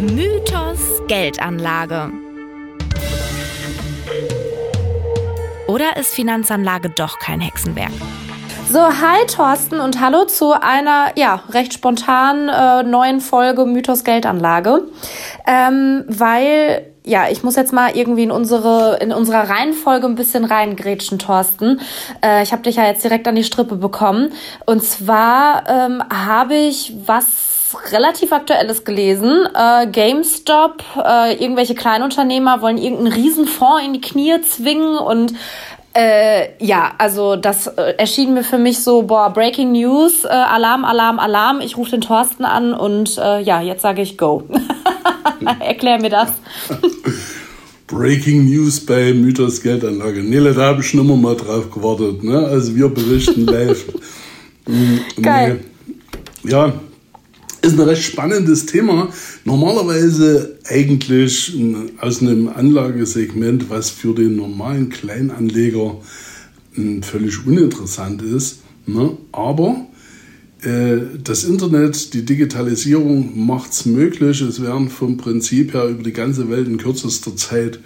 Mythos Geldanlage. Oder ist Finanzanlage doch kein Hexenwerk? So, hi Thorsten und hallo zu einer ja recht spontanen äh, neuen Folge Mythos Geldanlage, ähm, weil ja, ich muss jetzt mal irgendwie in unsere in unserer Reihenfolge ein bisschen reingrätschen, Thorsten. Äh, ich habe dich ja jetzt direkt an die Strippe bekommen und zwar ähm, habe ich was relativ Aktuelles gelesen. Äh, GameStop, äh, irgendwelche Kleinunternehmer wollen irgendeinen Riesenfonds in die Knie zwingen und äh, ja, also das äh, erschien mir für mich so, boah, Breaking News, äh, Alarm, Alarm, Alarm. Ich rufe den Thorsten an und äh, ja, jetzt sage ich Go. Erklär mir das. Breaking News bei Mythos Geldanlage. Nele, da habe ich schon immer mal drauf gewartet. Ne? Also wir berichten live. Mm, Geil. Nee. Ja, ist ein recht spannendes Thema. Normalerweise eigentlich aus einem Anlagesegment, was für den normalen Kleinanleger hm, völlig uninteressant ist. Ne? Aber äh, das Internet, die Digitalisierung macht es möglich. Es werden vom Prinzip her über die ganze Welt in kürzester Zeit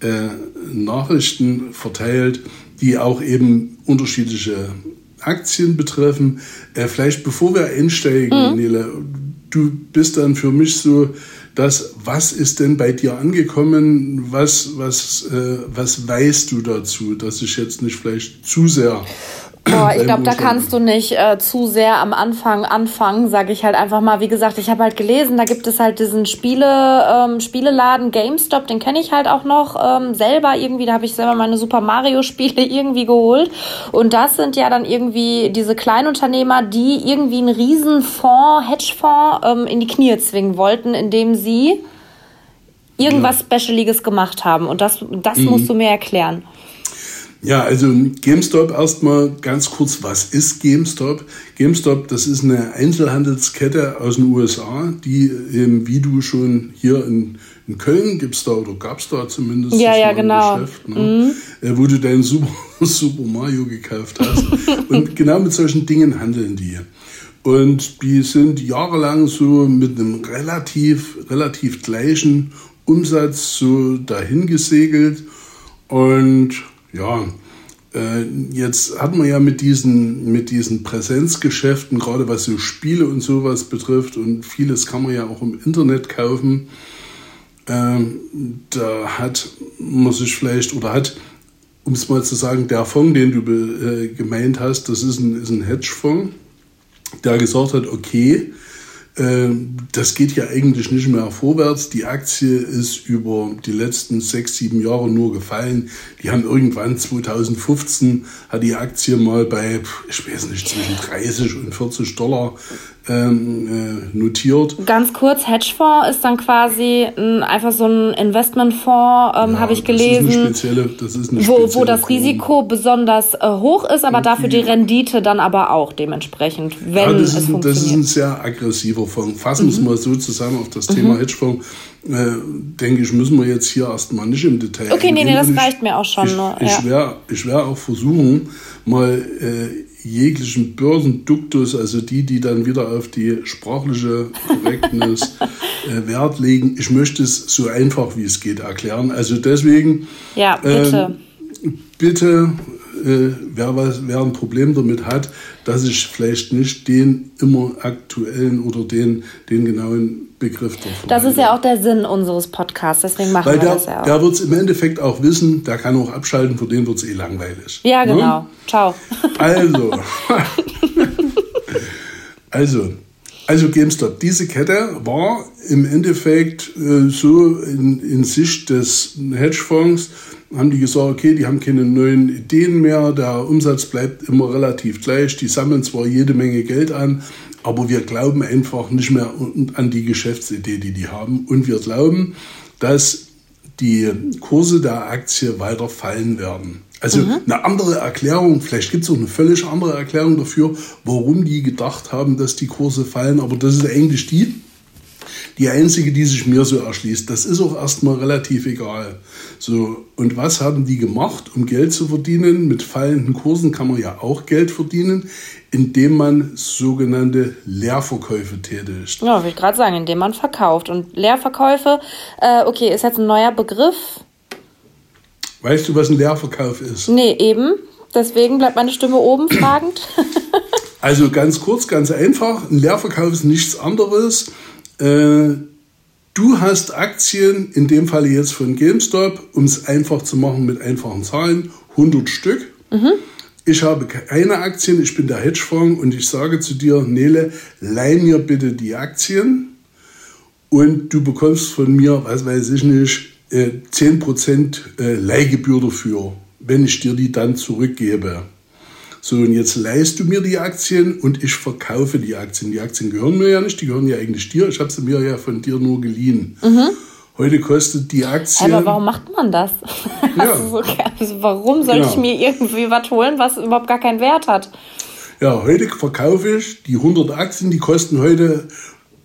äh, Nachrichten verteilt, die auch eben unterschiedliche Aktien betreffen. Äh, vielleicht bevor wir einsteigen, mhm. Nele, du bist dann für mich so das, was ist denn bei dir angekommen? Was, was, äh, was weißt du dazu, dass ich jetzt nicht vielleicht zu sehr Boah, ich glaube, da kannst du nicht äh, zu sehr am Anfang anfangen, sage ich halt einfach mal. Wie gesagt, ich habe halt gelesen, da gibt es halt diesen Spiele, ähm, Spieleladen GameStop, den kenne ich halt auch noch ähm, selber irgendwie. Da habe ich selber meine Super Mario Spiele irgendwie geholt. Und das sind ja dann irgendwie diese Kleinunternehmer, die irgendwie einen riesen Fonds, Hedgefonds ähm, in die Knie zwingen wollten, indem sie irgendwas ja. Specialiges gemacht haben. Und das, das mhm. musst du mir erklären. Ja, also GameStop erstmal ganz kurz, was ist GameStop? GameStop, das ist eine Einzelhandelskette aus den USA, die eben, wie du schon hier in, in Köln gibt's da oder gab's da zumindest ja, ja, genau. Geschäft, ne? mhm. Äh, wo du deinen Super, Super Mario gekauft hast. Und genau mit solchen Dingen handeln die. Und die sind jahrelang so mit einem relativ, relativ gleichen Umsatz so dahin gesegelt und ja, äh, jetzt hat man ja mit diesen, mit diesen Präsenzgeschäften, gerade was so Spiele und sowas betrifft, und vieles kann man ja auch im Internet kaufen, ähm, da hat man sich vielleicht, oder hat, um es mal zu sagen, der Fonds, den du äh, gemeint hast, das ist ein, ist ein Hedgefonds, der gesagt hat, okay, das geht ja eigentlich nicht mehr vorwärts. Die Aktie ist über die letzten sechs, sieben Jahre nur gefallen. Die haben irgendwann 2015 hat die Aktie mal bei, ich weiß nicht, zwischen 30 und 40 Dollar ähm, äh, notiert. Ganz kurz, Hedgefonds ist dann quasi ein, einfach so ein Investmentfonds, ähm, ja, habe ich gelesen, das ist eine spezielle, das ist eine wo, wo das Risiko besonders äh, hoch ist, aber dafür die Rendite dann aber auch dementsprechend, wenn ja, das es ist, funktioniert. Das ist ein sehr aggressiver Fonds. Fassen wir es mhm. mal so zusammen auf das Thema mhm. Hedgefonds. Äh, denke ich, müssen wir jetzt hier erstmal nicht im Detail Okay, nee, nee, das reicht mir auch schon. Ich, nur, ja. ich werde ich wär auch versuchen, mal äh, jeglichen Börsenduktus, also die, die dann wieder auf die sprachliche Korrektness äh, Wert legen. Ich möchte es so einfach wie es geht erklären. Also deswegen. Ja, bitte. Äh, bitte, äh, wer, was, wer ein Problem damit hat, dass ich vielleicht nicht den immer aktuellen oder den, den genauen Begriff davon. Das ist ja auch der Sinn unseres Podcasts, deswegen machen Weil wir der, das ja auch. Der wird es im Endeffekt auch wissen, der kann auch abschalten, für den wird es eh langweilig. Ja, ne? genau. Ne? Ciao. Also, also, also GameStop, diese Kette war im Endeffekt äh, so in, in Sicht des Hedgefonds, haben die gesagt, okay, die haben keine neuen Ideen mehr, der Umsatz bleibt immer relativ gleich, die sammeln zwar jede Menge Geld an, aber wir glauben einfach nicht mehr an die Geschäftsidee, die die haben. Und wir glauben, dass die Kurse der Aktie weiter fallen werden. Also mhm. eine andere Erklärung, vielleicht gibt es auch eine völlig andere Erklärung dafür, warum die gedacht haben, dass die Kurse fallen, aber das ist eigentlich die, die einzige, die sich mir so erschließt. Das ist auch erstmal relativ egal. So, und was haben die gemacht, um Geld zu verdienen? Mit fallenden Kursen kann man ja auch Geld verdienen, indem man sogenannte Leerverkäufe tätigt. Ja, will ich gerade sagen, indem man verkauft. Und Leerverkäufe, äh, okay, ist jetzt ein neuer Begriff. Weißt du, was ein Leerverkauf ist? Nee, eben. Deswegen bleibt meine Stimme oben fragend. also ganz kurz, ganz einfach. Ein Leerverkauf ist nichts anderes. Äh, du hast Aktien, in dem Falle jetzt von GameStop, um es einfach zu machen mit einfachen Zahlen, 100 Stück. Mhm. Ich habe keine Aktien, ich bin der Hedgefonds und ich sage zu dir, Nele, leih mir bitte die Aktien und du bekommst von mir, was weiß ich nicht, 10% äh, äh, Leihgebühr dafür, wenn ich dir die dann zurückgebe. So, und jetzt leihst du mir die Aktien und ich verkaufe die Aktien. Die Aktien gehören mir ja nicht, die gehören ja eigentlich dir. Ich habe sie mir ja von dir nur geliehen. Mhm. Heute kostet die Aktie. Aber warum macht man das? Ja. Also, warum soll genau. ich mir irgendwie was holen, was überhaupt gar keinen Wert hat? Ja, heute verkaufe ich die 100 Aktien, die kosten heute,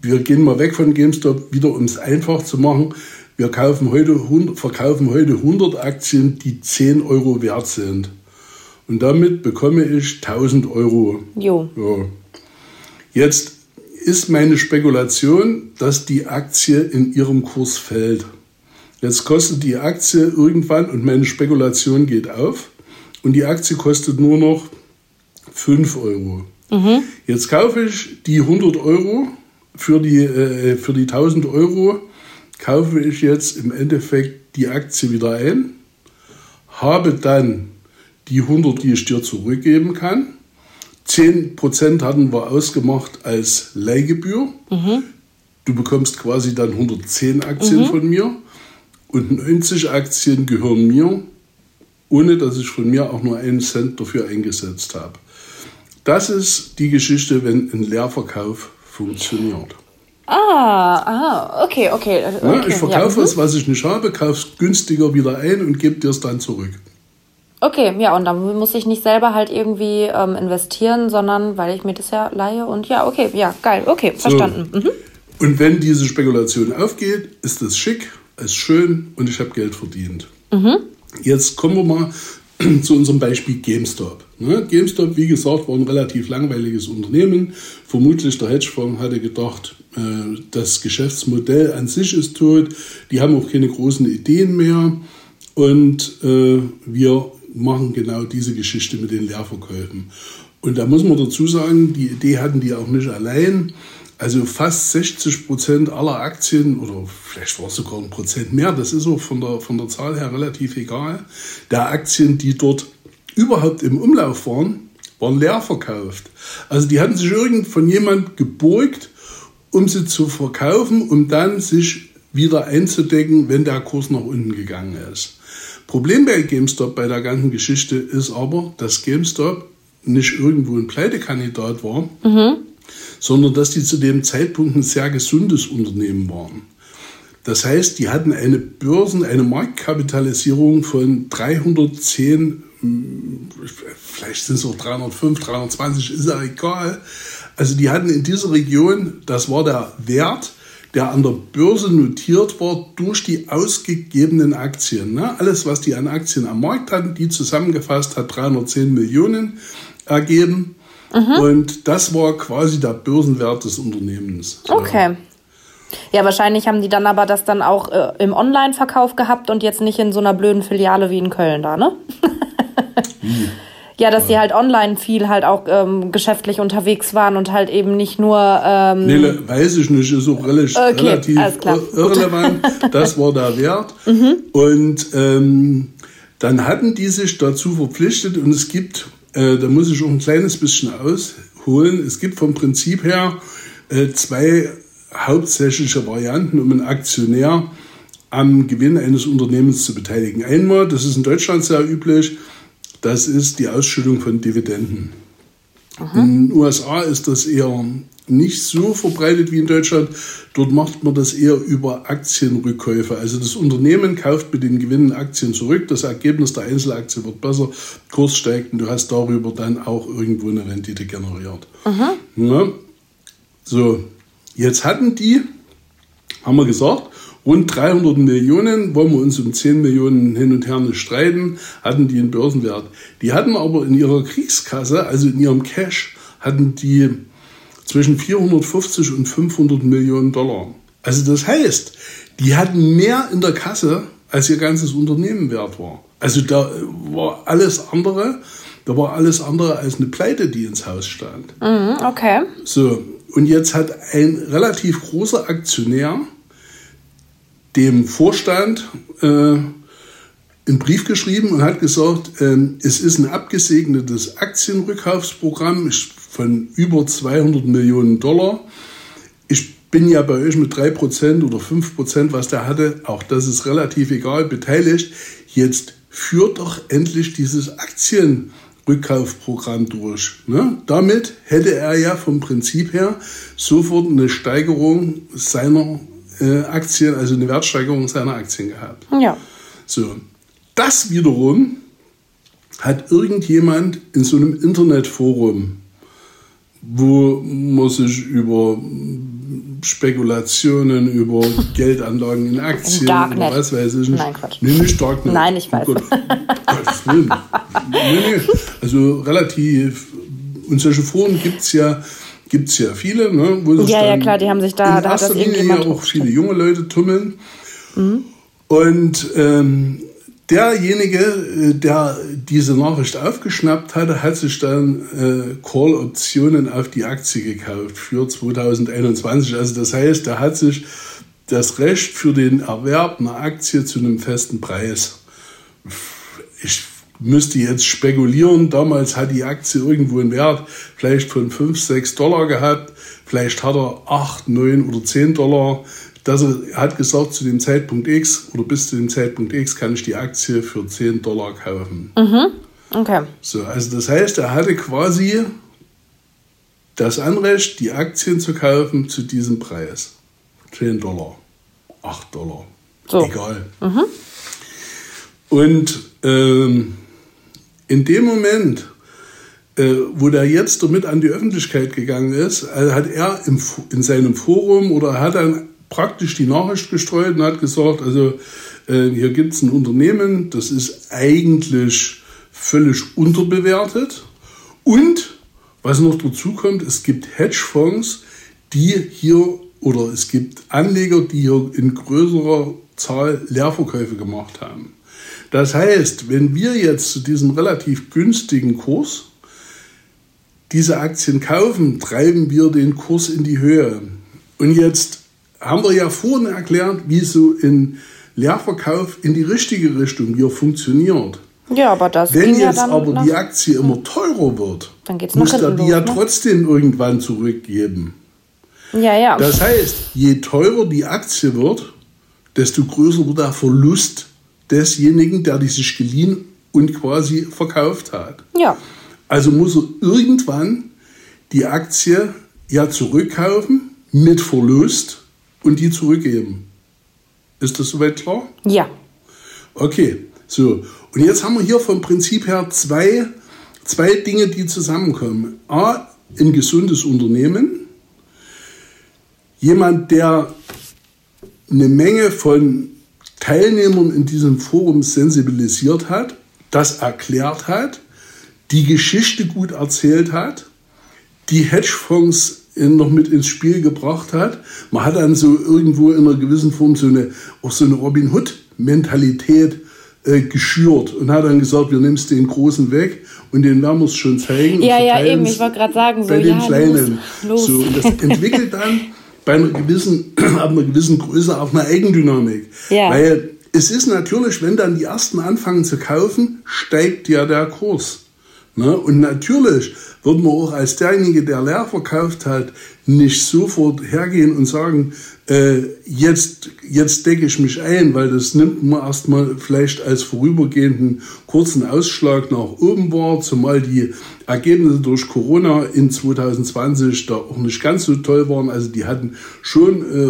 wir gehen mal weg von GameStop, wieder um es einfach zu machen, wir kaufen heute, verkaufen heute 100 Aktien, die 10 Euro wert sind. Und damit bekomme ich 1000 Euro. Jo. Ja. Jetzt ist meine Spekulation, dass die Aktie in ihrem Kurs fällt. Jetzt kostet die Aktie irgendwann und meine Spekulation geht auf und die Aktie kostet nur noch 5 Euro. Mhm. Jetzt kaufe ich die 100 Euro für die, äh, für die 1000 Euro kaufe ich jetzt im Endeffekt die Aktie wieder ein, habe dann die 100, die ich dir zurückgeben kann. 10% hatten wir ausgemacht als Leihgebühr. Mhm. Du bekommst quasi dann 110 Aktien mhm. von mir und 90 Aktien gehören mir, ohne dass ich von mir auch nur einen Cent dafür eingesetzt habe. Das ist die Geschichte, wenn ein Leerverkauf funktioniert. Ah, ah, okay, okay. okay ja, ich verkaufe ja. es, was ich nicht habe, kaufe es günstiger wieder ein und gebe dir es dann zurück. Okay, ja, und dann muss ich nicht selber halt irgendwie ähm, investieren, sondern weil ich mir das ja leihe und ja, okay, ja, geil, okay, verstanden. So. Mhm. Und wenn diese Spekulation aufgeht, ist das schick, ist schön und ich habe Geld verdient. Mhm. Jetzt kommen wir mal zu unserem Beispiel GameStop. Ne? GameStop, wie gesagt, war ein relativ langweiliges Unternehmen. Vermutlich der Hedgefonds hatte gedacht, äh, das Geschäftsmodell an sich ist tot. Die haben auch keine großen Ideen mehr. Und äh, wir machen genau diese Geschichte mit den Leerverkäufen. Und da muss man dazu sagen, die Idee hatten die auch nicht allein. Also fast 60 Prozent aller Aktien oder vielleicht war es sogar ein Prozent mehr, das ist auch von der, von der Zahl her relativ egal, der Aktien, die dort überhaupt im Umlauf waren, waren leer verkauft. Also die hatten sich irgend von jemand geborgt, um sie zu verkaufen, um dann sich wieder einzudecken, wenn der Kurs nach unten gegangen ist. Problem bei GameStop bei der ganzen Geschichte ist aber, dass GameStop nicht irgendwo ein Pleitekandidat war, mhm sondern dass die zu dem Zeitpunkt ein sehr gesundes Unternehmen waren. Das heißt, die hatten eine Börsen, eine Marktkapitalisierung von 310, hm, vielleicht sind es auch 305, 320, ist ja egal. Also die hatten in dieser Region, das war der Wert, der an der Börse notiert war durch die ausgegebenen Aktien. Ne? Alles, was die an Aktien am Markt hatten, die zusammengefasst hat 310 Millionen ergeben. Mhm. Und das war quasi der Börsenwert des Unternehmens. Okay. Ja, wahrscheinlich haben die dann aber das dann auch äh, im Online-Verkauf gehabt und jetzt nicht in so einer blöden Filiale wie in Köln da, ne? Ja, dass sie halt online viel halt auch ähm, geschäftlich unterwegs waren und halt eben nicht nur. Ähm nee, weiß ich nicht, ist auch relativ, okay, relativ irrelevant. Das war der Wert. Mhm. Und ähm, dann hatten die sich dazu verpflichtet und es gibt äh, da muss ich auch ein kleines bisschen ausholen. Es gibt vom Prinzip her äh, zwei hauptsächliche Varianten, um einen Aktionär am Gewinn eines Unternehmens zu beteiligen. Einmal, das ist in Deutschland sehr üblich, das ist die Ausschüttung von Dividenden. Aha. In den USA ist das eher nicht so verbreitet wie in Deutschland. Dort macht man das eher über Aktienrückkäufe. Also das Unternehmen kauft mit den Gewinnen Aktien zurück, das Ergebnis der Einzelaktie wird besser, Kurs steigt und du hast darüber dann auch irgendwo eine Rendite generiert. Ja? So, jetzt hatten die haben wir gesagt, rund 300 Millionen, wollen wir uns um 10 Millionen hin und her nicht streiten, hatten die einen Börsenwert. Die hatten aber in ihrer Kriegskasse, also in ihrem Cash, hatten die zwischen 450 und 500 Millionen Dollar. Also das heißt, die hatten mehr in der Kasse, als ihr ganzes Unternehmen wert war. Also da war alles andere, da war alles andere als eine Pleite, die ins Haus stand. Mhm, okay. So, und jetzt hat ein relativ großer Aktionär dem Vorstand äh, einen Brief geschrieben und hat gesagt, äh, es ist ein abgesegnetes Aktienrückkaufsprogramm von über 200 Millionen Dollar. Ich bin ja bei euch mit 3% oder 5%, was der hatte, auch das ist relativ egal, beteiligt. Jetzt führt doch endlich dieses Aktienrückkaufprogramm durch. Ne? Damit hätte er ja vom Prinzip her sofort eine Steigerung seiner äh, Aktien, also eine Wertsteigerung seiner Aktien gehabt. Ja. So, das wiederum hat irgendjemand in so einem Internetforum, wo man sich über Spekulationen, über Geldanlagen in Aktien oder was weiß ich nicht. Nein, Quatsch. Nee, nicht Darknet. Nein, ich weiß. Oh Gott, Gottes Willen. Nee, nee. Also relativ, und solche Foren gibt es ja, gibt's ja viele. Ne, wo sich Ja, ja, klar, die haben sich da- in da erster Linie ja Mhm. auch viele junge Leute tummeln. Und ähm, derjenige, äh, der diese Nachricht aufgeschnappt hatte, hat sich dann äh, Call-Optionen auf die Aktie gekauft für 2021. Also das heißt, er hat sich das Recht für den Erwerb einer Aktie zu einem festen Preis. Ich müsste jetzt spekulieren, damals hat die Aktie irgendwo einen Wert vielleicht von 5, 6 Dollar gehabt, vielleicht hat er 8, 9 oder 10 Dollar. Das er hat gesagt, zu dem Zeitpunkt X oder bis zu dem Zeitpunkt X kann ich die Aktie für 10 Dollar kaufen. Okay. So, also das heißt, er hatte quasi das Anrecht, die Aktien zu kaufen zu diesem Preis. 10 Dollar, 8 Dollar, So. egal. Und ähm, in dem Moment, äh, wo der jetzt damit an die Öffentlichkeit gegangen ist, äh, hat er im, in seinem Forum oder hat dann praktisch die Nachricht gestreut und hat gesagt, also äh, hier gibt es ein Unternehmen, das ist eigentlich völlig unterbewertet und was noch dazu kommt, es gibt Hedgefonds, die hier oder es gibt Anleger, die hier in größerer Zahl Leerverkäufe gemacht haben. Das heißt, wenn wir jetzt zu diesem relativ günstigen Kurs diese Aktien kaufen, treiben wir den Kurs in die Höhe. Und jetzt haben wir ja vorhin erklärt, wie so ein Leerverkauf in die richtige Richtung hier funktioniert. Ja, aber das Wenn ja jetzt dann aber nach, die Aktie immer teurer wird, Dann geht's muss er die los, ja ne? trotzdem irgendwann zurückgeben. Ja, ja. Das heißt, je teurer die Aktie wird, desto größer wird der Verlust desjenigen, der die sich geliehen und quasi verkauft hat. ja. Also muss er irgendwann die Aktie ja zurückkaufen mit Verlust und die zurückgeben. Ist das soweit klar? Ja. Okay, so. Und jetzt haben wir hier vom Prinzip her zwei, zwei Dinge, die zusammenkommen. A, ein gesundes Unternehmen. Jemand, der eine Menge von Teilnehmern in diesem Forum sensibilisiert hat, das erklärt hat, die Geschichte gut erzählt hat, die Hedgefonds noch mit ins Spiel gebracht hat. Man hat dann so irgendwo in einer gewissen Form so eine, auch so eine Robin Hood-Mentalität äh, geschürt und hat dann gesagt, wir nehmen den Großen weg und den werden wir es schon zeigen. Ja, ja, eben. Ich wollte gerade sagen, so, bei den ja, Kleinen. los, los. So, und das entwickelt dann bei einer gewissen, ab einer gewissen Größe auch eine Eigendynamik. Ja. Weil es ist natürlich, wenn dann die ersten anfangen zu kaufen, steigt ja der Kurs. Ne? Und natürlich wird man auch als derjenige, der leer verkauft hat, nicht sofort hergehen und sagen, äh, jetzt, jetzt decke ich mich ein, weil das nimmt man erstmal vielleicht als vorübergehenden kurzen Ausschlag nach oben wahr, zumal die Ergebnisse durch Corona in 2020 da auch nicht ganz so toll waren. Also die hatten schon äh,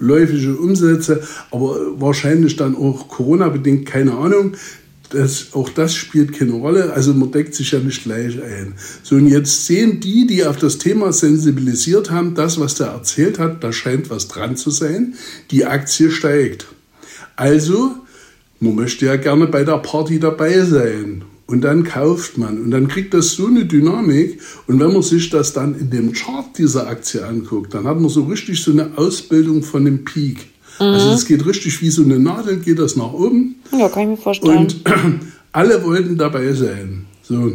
rückläufige Umsätze, aber wahrscheinlich dann auch Corona-bedingt, keine Ahnung. Das, auch das spielt keine Rolle. Also man deckt sich ja nicht gleich ein. So, und jetzt sehen die, die auf das Thema sensibilisiert haben, das, was der erzählt hat, da scheint was dran zu sein. Die Aktie steigt. Also, man möchte ja gerne bei der Party dabei sein. Und dann kauft man. Und dann kriegt das so eine Dynamik. Und wenn man sich das dann in dem Chart dieser Aktie anguckt, dann hat man so richtig so eine Ausbildung von dem Peak. Also mhm. Also es geht richtig wie so eine Nadel, geht das nach oben. Ja, kann ich mir vorstellen. Und alle wollten dabei sein. So.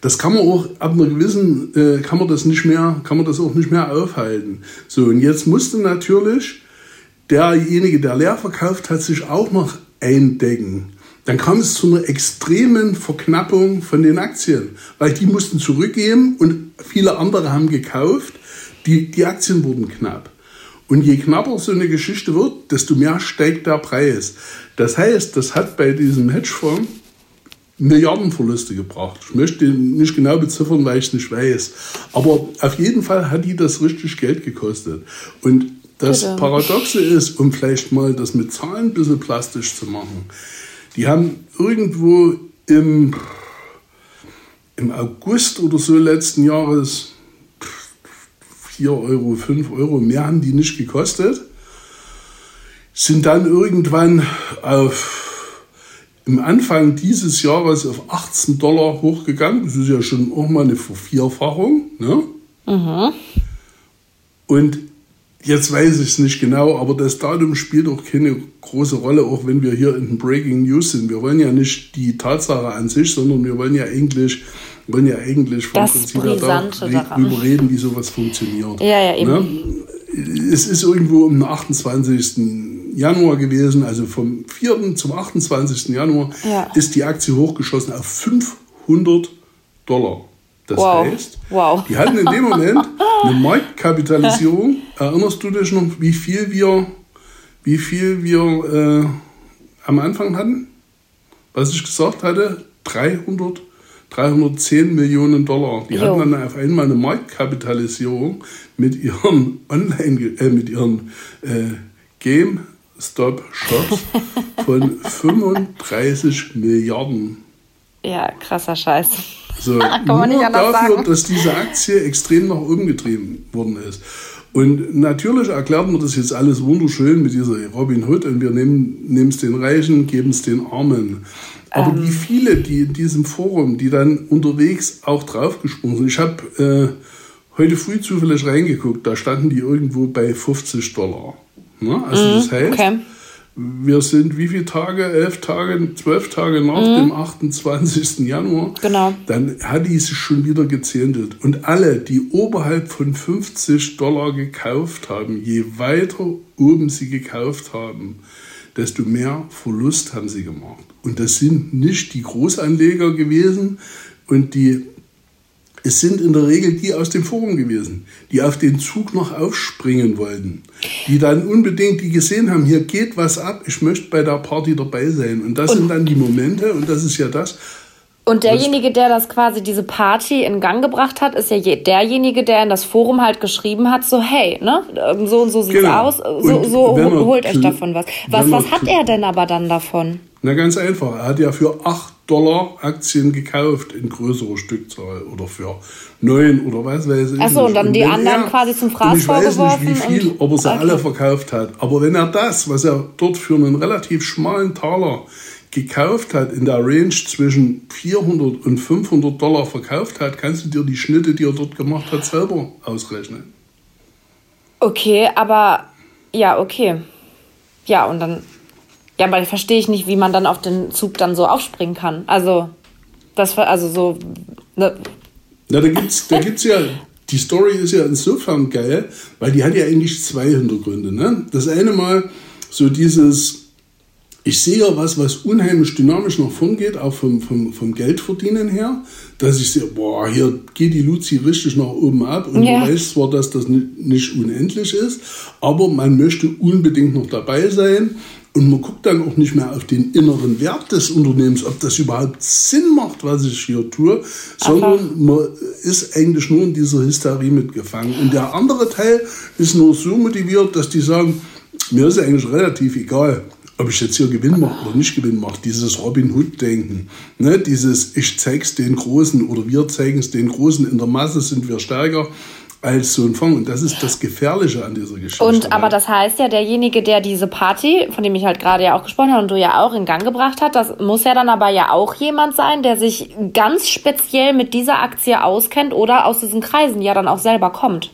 Das kann man auch ab einer gewissen, äh, kann man das nicht mehr, kann man das auch nicht mehr aufhalten. So, und jetzt musste natürlich derjenige, der leer verkauft hat, sich auch noch eindecken. Dann kam es zu einer extremen Verknappung von den Aktien, weil die mussten zurückgeben und viele andere haben gekauft. Die, die Aktien wurden knapp. Und je knapper so eine Geschichte wird, desto mehr steigt der Preis. Das heißt, das hat bei diesem Hedgefonds Milliardenverluste gebracht. Ich möchte nicht genau beziffern, weil ich es nicht weiß. Aber auf jeden Fall hat die das richtig Geld gekostet. Und das Bitte. Paradoxe ist, um vielleicht mal das mit Zahlen ein bisschen plastisch zu machen, die haben irgendwo im, im August oder so letzten Jahres 4 Euro, 5 Euro, mehr haben die nicht gekostet. Sind dann irgendwann auf, im Anfang dieses Jahres auf 18 Dollar hochgegangen. Das ist ja schon auch mal eine Vervierfachung. Ne? Mhm. Und Jetzt weiß ich es nicht genau, aber das Datum spielt auch keine große Rolle, auch wenn wir hier in den Breaking News sind. Wir wollen ja nicht die Tatsache an sich, sondern wir wollen ja eigentlich wollen ja eigentlich vom das Prinzip her darüber reden, wie sowas funktioniert. Ja, ja, eben. Ne? Es ist irgendwo am 28. Januar gewesen, also vom 4. zum 28. Januar ja. ist die Aktie hochgeschossen auf 500 Dollar. Das wow. heißt, wow. die hatten in dem Moment eine Marktkapitalisierung. Erinnerst du dich noch, wie viel wir, wie viel wir äh, am Anfang hatten? Was ich gesagt hatte? 300 310 Millionen Dollar. Die jo. hatten dann auf einmal eine Marktkapitalisierung mit ihren Online, äh, mit ihren äh, GameStop-Shops von 35 Milliarden. Ja, krasser Scheiß. So, Kann man nur nicht dafür, sagen. dass diese Aktie extrem nach oben getrieben worden ist. Und natürlich erklärt man das jetzt alles wunderschön mit dieser Robin Hood und wir nehmen es den Reichen, geben es den Armen. Aber ähm. wie viele, die in diesem Forum, die dann unterwegs auch draufgesprungen sind. Ich habe äh, heute früh zufällig reingeguckt, da standen die irgendwo bei 50 Dollar. Ne? Also mm, das heißt, okay. Wir sind wie viele Tage? Elf Tage, zwölf Tage nach mm. dem 28. Januar. Genau. Dann hat die sich schon wieder gezähntelt. Und alle, die oberhalb von 50 Dollar gekauft haben, je weiter oben sie gekauft haben, desto mehr Verlust haben sie gemacht. Und das sind nicht die Großanleger gewesen und die, es sind in der Regel die aus dem Forum gewesen, die auf den Zug noch aufspringen wollten, die dann unbedingt, die gesehen haben, hier geht was ab, ich möchte bei der Party dabei sein. Und das und sind dann die Momente, und das ist ja das, und derjenige, der das quasi diese Party in Gang gebracht hat, ist ja derjenige, der in das Forum halt geschrieben hat, so hey, ne, ähm, so und so sieht's genau. aus, so, so holt euch davon was. Was, was hat er denn aber dann davon? Na ganz einfach, er hat ja für 8 Dollar Aktien gekauft in größerer Stückzahl oder für 9 oder was weiß ich. Achso, und dann und die anderen er, quasi zum Fraß Ich weiß nicht, wie viel, ob er sie okay. alle verkauft hat. Aber wenn er das, was er dort für einen relativ schmalen Taler gekauft hat, in der Range zwischen 400 und 500 Dollar verkauft hat, kannst du dir die Schnitte, die er dort gemacht hat, selber ausrechnen. Okay, aber ja, okay. Ja, und dann, ja, aber verstehe ich nicht, wie man dann auf den Zug dann so aufspringen kann. Also, das war also so. Ne. Na, da gibt's, da gibt's ja, die Story ist ja insofern geil, weil die hat ja eigentlich zwei Hintergründe. Ne? Das eine Mal so dieses ich sehe ja was, was unheimlich dynamisch nach vorn geht, auch vom, vom, vom Geldverdienen her, dass ich sehe, boah, hier geht die Luzi richtig nach oben ab und ja. du weißt zwar, dass das nicht unendlich ist, aber man möchte unbedingt noch dabei sein und man guckt dann auch nicht mehr auf den inneren Wert des Unternehmens, ob das überhaupt Sinn macht, was ich hier tue, sondern Aha. man ist eigentlich nur in dieser Hysterie mitgefangen. Und der andere Teil ist nur so motiviert, dass die sagen, mir ist eigentlich relativ egal ob ich jetzt hier Gewinn mache oder nicht Gewinn mache, dieses Robin Hood-Denken, ne, dieses ich zeig's den Großen oder wir zeigen es den Großen, in der Masse sind wir stärker als so ein Fonds. Und das ist das Gefährliche an dieser Geschichte. Und aber das heißt ja, derjenige, der diese Party, von dem ich halt gerade ja auch gesprochen habe und du ja auch in Gang gebracht hast, das muss ja dann aber ja auch jemand sein, der sich ganz speziell mit dieser Aktie auskennt oder aus diesen Kreisen ja dann auch selber kommt.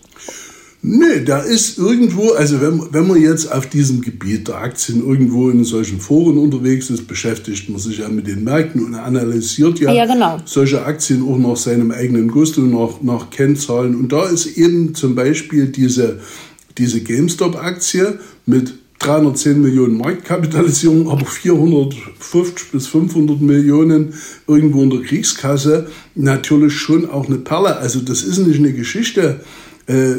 Nee, da ist irgendwo, also wenn, wenn man jetzt auf diesem Gebiet der Aktien irgendwo in solchen Foren unterwegs ist, beschäftigt man sich ja mit den Märkten und analysiert ja, ja genau. solche Aktien auch nach seinem eigenen Gusto, nach, nach Kennzahlen. Und da ist eben zum Beispiel diese, diese GameStop-Aktie mit 310 Millionen Marktkapitalisierung, aber 450 bis 500 Millionen irgendwo in der Kriegskasse natürlich schon auch eine Perle. Also das ist nicht eine Geschichte, äh,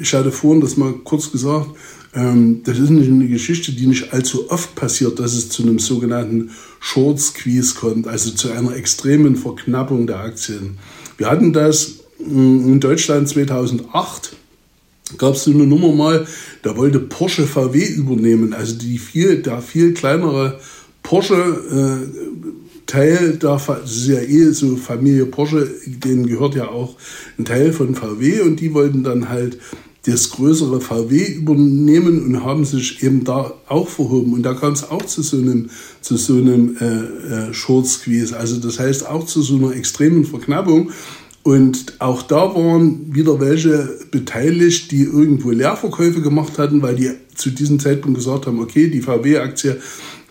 ich hatte vorhin das mal kurz gesagt, ähm, das ist eine Geschichte, die nicht allzu oft passiert, dass es zu einem sogenannten Short Squeeze kommt, also zu einer extremen Verknappung der Aktien. Wir hatten das mm, in Deutschland 2008 gab es so eine Nummer mal, da wollte Porsche VW übernehmen, also die viel, der viel kleinere Porsche äh, Teil der, das ja eh Familie Porsche, denen gehört ja auch ein Teil von VW und die wollten dann halt das größere VW übernehmen und haben sich eben da auch verhoben. Und da kam es auch zu so einem, zu so einem äh, äh, Short Squeeze. Also das heißt auch zu so einer extremen Verknappung. Und auch da waren wieder welche beteiligt, die irgendwo Leerverkäufe gemacht hatten, weil die zu diesem Zeitpunkt gesagt haben, okay, die VW-Aktie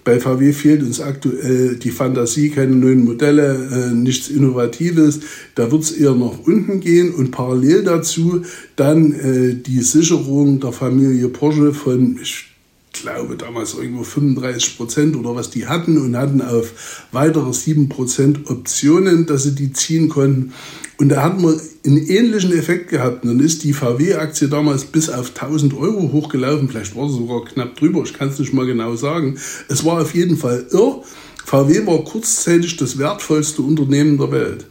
bei VW fehlt uns aktuell die Fantasie, keine neuen Modelle, äh, nichts Innovatives. Da wird es eher nach unten gehen und parallel dazu dann äh, die Sicherung der Familie Porsche von, ich glaube damals irgendwo 35 Prozent oder was die hatten und hatten auf weitere 7 Prozent Optionen, dass sie die ziehen konnten. Und da hat man einen ähnlichen Effekt gehabt. Dann ist die VW-Aktie damals bis auf 1000 Euro hochgelaufen. Vielleicht war sie sogar knapp drüber. Ich kann es nicht mal genau sagen. Es war auf jeden Fall irr. VW war kurzzeitig das wertvollste Unternehmen der Welt.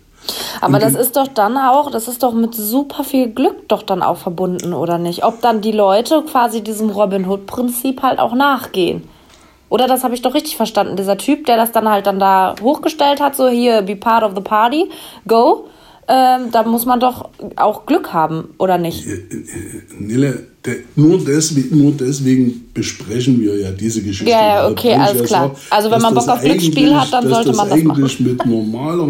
Aber das ist doch dann auch, das ist doch mit super viel Glück doch dann auch verbunden, oder nicht? Ob dann die Leute quasi diesem Robin Hood-Prinzip halt auch nachgehen. Oder das habe ich doch richtig verstanden. Dieser Typ, der das dann halt dann da hochgestellt hat, so hier, be part of the party, go ähm, da muss man doch auch Glück haben, oder nicht? Äh, äh, Nille, der, nur, deswegen, nur deswegen besprechen wir ja diese Geschichte. Ja, ja okay, alles ja klar. Sag, also wenn man Bock auf Glücksspiel hat, dann sollte man das eigentlich machen. mit normaler,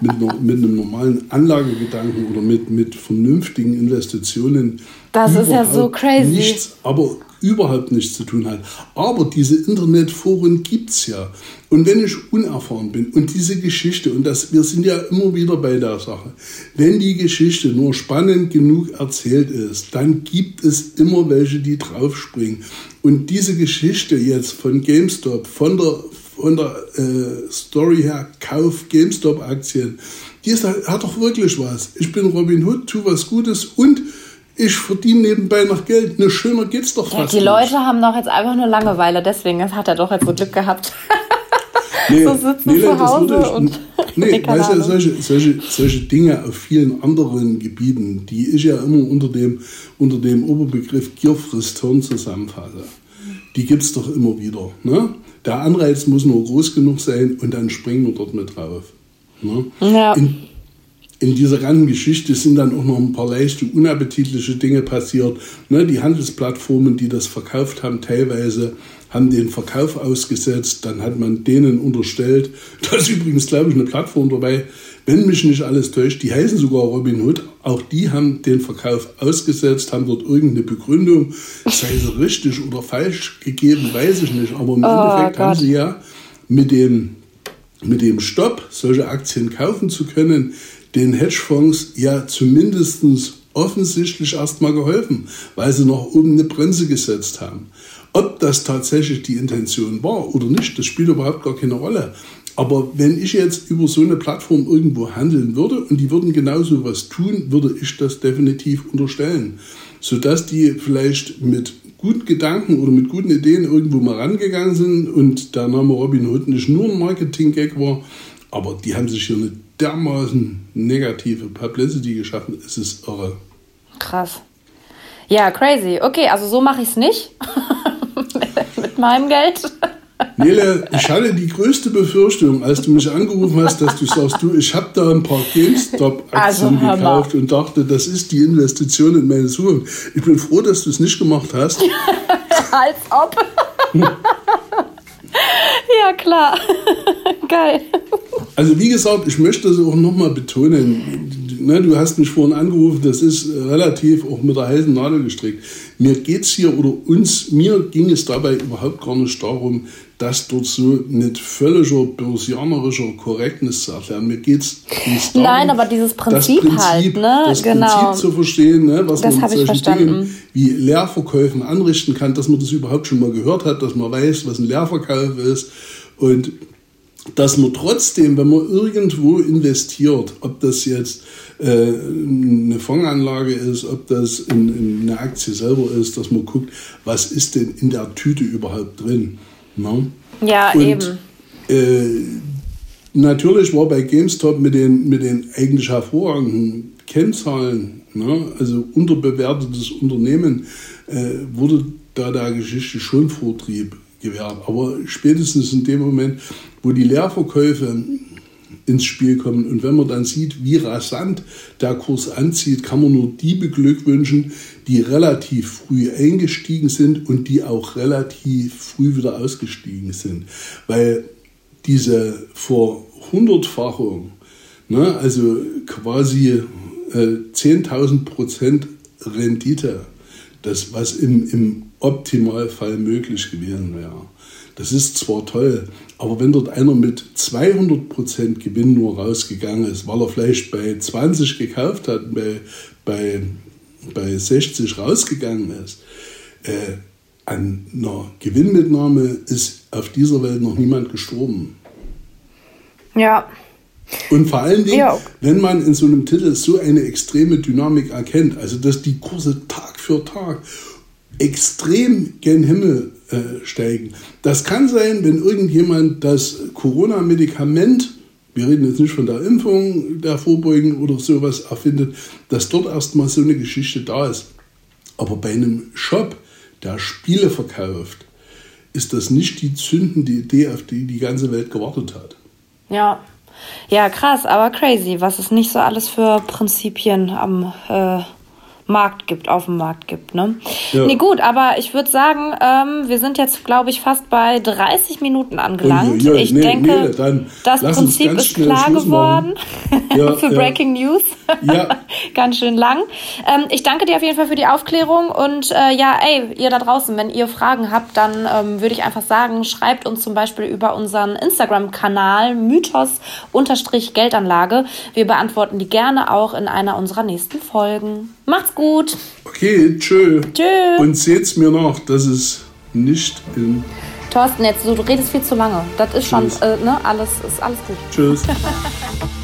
mit, mit einem normalen Anlagegedanken oder mit, mit vernünftigen Investitionen das ist ja so crazy. Nichts, aber überhaupt nichts zu tun hat. Aber diese Internetforen gibt es ja. Und wenn ich unerfahren bin und diese Geschichte, und das, wir sind ja immer wieder bei der Sache, wenn die Geschichte nur spannend genug erzählt ist, dann gibt es immer welche, die draufspringen. Und diese Geschichte jetzt von GameStop, von der, von der äh, Story her, Kauf GameStop-Aktien, die ist, hat doch wirklich was. Ich bin Robin Hood, tu was Gutes und ich verdiene nebenbei noch Geld. Ne, schöner geht's doch fast. Ja, die Leute haben doch jetzt einfach nur Langeweile, deswegen hat er doch jetzt so Glück gehabt. Nee, so sitzen nee, zu Hause ich, und. Nee, weißt du, solche, solche, solche Dinge auf vielen anderen Gebieten, die ich ja immer unter dem, unter dem Oberbegriff Gier frisst Hirn zusammenfasse, die gibt es doch immer wieder. Ne? Der Anreiz muss nur groß genug sein und dann springen wir dort mit drauf. Ne? Ja. In, in dieser ganzen Geschichte sind dann auch noch ein paar leichte, unappetitliche Dinge passiert. Ne, die Handelsplattformen, die das verkauft haben, teilweise haben den Verkauf ausgesetzt. Dann hat man denen unterstellt, da ist übrigens, glaube ich, eine Plattform dabei, wenn mich nicht alles täuscht, die heißen sogar Robinhood. Auch die haben den Verkauf ausgesetzt, haben dort irgendeine Begründung, sei sie richtig oder falsch gegeben, weiß ich nicht. Aber im oh, Endeffekt Gott. haben sie ja mit dem, mit dem Stopp, solche Aktien kaufen zu können, den Hedgefonds ja zumindest offensichtlich erstmal geholfen, weil sie noch oben eine Bremse gesetzt haben. Ob das tatsächlich die Intention war oder nicht, das spielt überhaupt gar keine Rolle. Aber wenn ich jetzt über so eine Plattform irgendwo handeln würde und die würden genauso was tun, würde ich das definitiv unterstellen. Sodass die vielleicht mit guten Gedanken oder mit guten Ideen irgendwo mal rangegangen sind und der Name Robin Hood nicht nur ein Marketing-Gag war, aber die haben sich hier eine dermaßen negative Publicity geschaffen. Es ist irre. Krass. Ja, crazy. Okay, also so mache ich es nicht. Mit meinem Geld. Nele, ich hatte die größte Befürchtung, als du mich angerufen hast, dass du sagst, du, ich habe da ein paar GameStop-Aktien also, gekauft und dachte, das ist die Investition in meine Zukunft. Ich bin froh, dass du es nicht gemacht hast. Als ob. ja, klar. Geil. Also wie gesagt, ich möchte das auch nochmal betonen ne, du hast mich vorhin angerufen, das ist relativ auch mit der heißen Nadel gestrickt. Mir geht es hier oder uns, mir ging es dabei überhaupt gar nicht darum, das dort so mit völliger börsianerischer Korrektness zu erklären. Mir geht es darum, Nein, aber dieses Prinzip, Prinzip halt, ne? Das genau. Prinzip zu verstehen, ne? was das man mit solchen Dingen wie Leerverkäufen anrichten kann, dass man das überhaupt schon mal gehört hat, dass man weiß, was ein Leerverkauf ist und dass man trotzdem, wenn man irgendwo investiert, ob das jetzt äh, eine Fondsanlage ist, ob das in, in eine Aktie selber ist, dass man guckt, was ist denn in der Tüte überhaupt drin. Ne? Ja, Und, eben. Äh, natürlich war bei GameStop mit den, mit den eigentlich hervorragenden Kennzahlen, ne? also unterbewertetes Unternehmen, äh, wurde da der Geschichte schon Vortrieb gewährt. Aber spätestens in dem Moment, wo die Leerverkäufe ins Spiel kommen und wenn man dann sieht, wie rasant der Kurs anzieht, kann man nur die beglückwünschen, die relativ früh eingestiegen sind und die auch relativ früh wieder ausgestiegen sind. Weil diese vor hundertfachung, ne, also quasi äh, 10.000 Prozent Rendite, das was im, im Optimalfall möglich gewesen wäre. Das ist zwar toll, aber wenn dort einer mit 200% Gewinn nur rausgegangen ist, weil er vielleicht bei 20 gekauft hat bei, bei, bei 60 rausgegangen ist, äh, an einer Gewinnmitnahme ist auf dieser Welt noch niemand gestorben. Ja. Und vor allen Dingen, ja. wenn man in so einem Titel so eine extreme Dynamik erkennt, also dass die Kurse Tag für Tag extrem gen Himmel äh, steigen. Das kann sein, wenn irgendjemand das Corona-Medikament, wir reden jetzt nicht von der Impfung, der Vorbeugen oder sowas erfindet, dass dort erstmal so eine Geschichte da ist. Aber bei einem Shop, der Spiele verkauft, ist das nicht die zündende Idee, auf die die ganze Welt gewartet hat. Ja, ja, krass, aber crazy, was es nicht so alles für Prinzipien am äh, Markt gibt, auf dem Markt gibt. Ne? Ja. Nee, gut, aber ich würde sagen, ähm, wir sind jetzt, glaube ich, fast bei 30 Minuten angelangt. Ja, ich nee, denke, nee, das Prinzip ist klar geworden ja, für Breaking News. Ganz schön lang. Ähm, ich danke dir auf jeden Fall für die Aufklärung und äh, ja, ey, ihr da draußen, wenn ihr Fragen habt, dann ähm, würde ich einfach sagen, schreibt uns zum Beispiel über unseren Instagram-Kanal Mythos-Geldanlage. Wir beantworten die gerne auch in einer unserer nächsten Folgen. Macht's gut. Okay, tschö. Tschö. Und seht's mir noch, dass es nicht in. Thorsten, jetzt, du, redest viel zu lange. Das ist schon, äh, ne, alles, ist alles gut. Tschüss.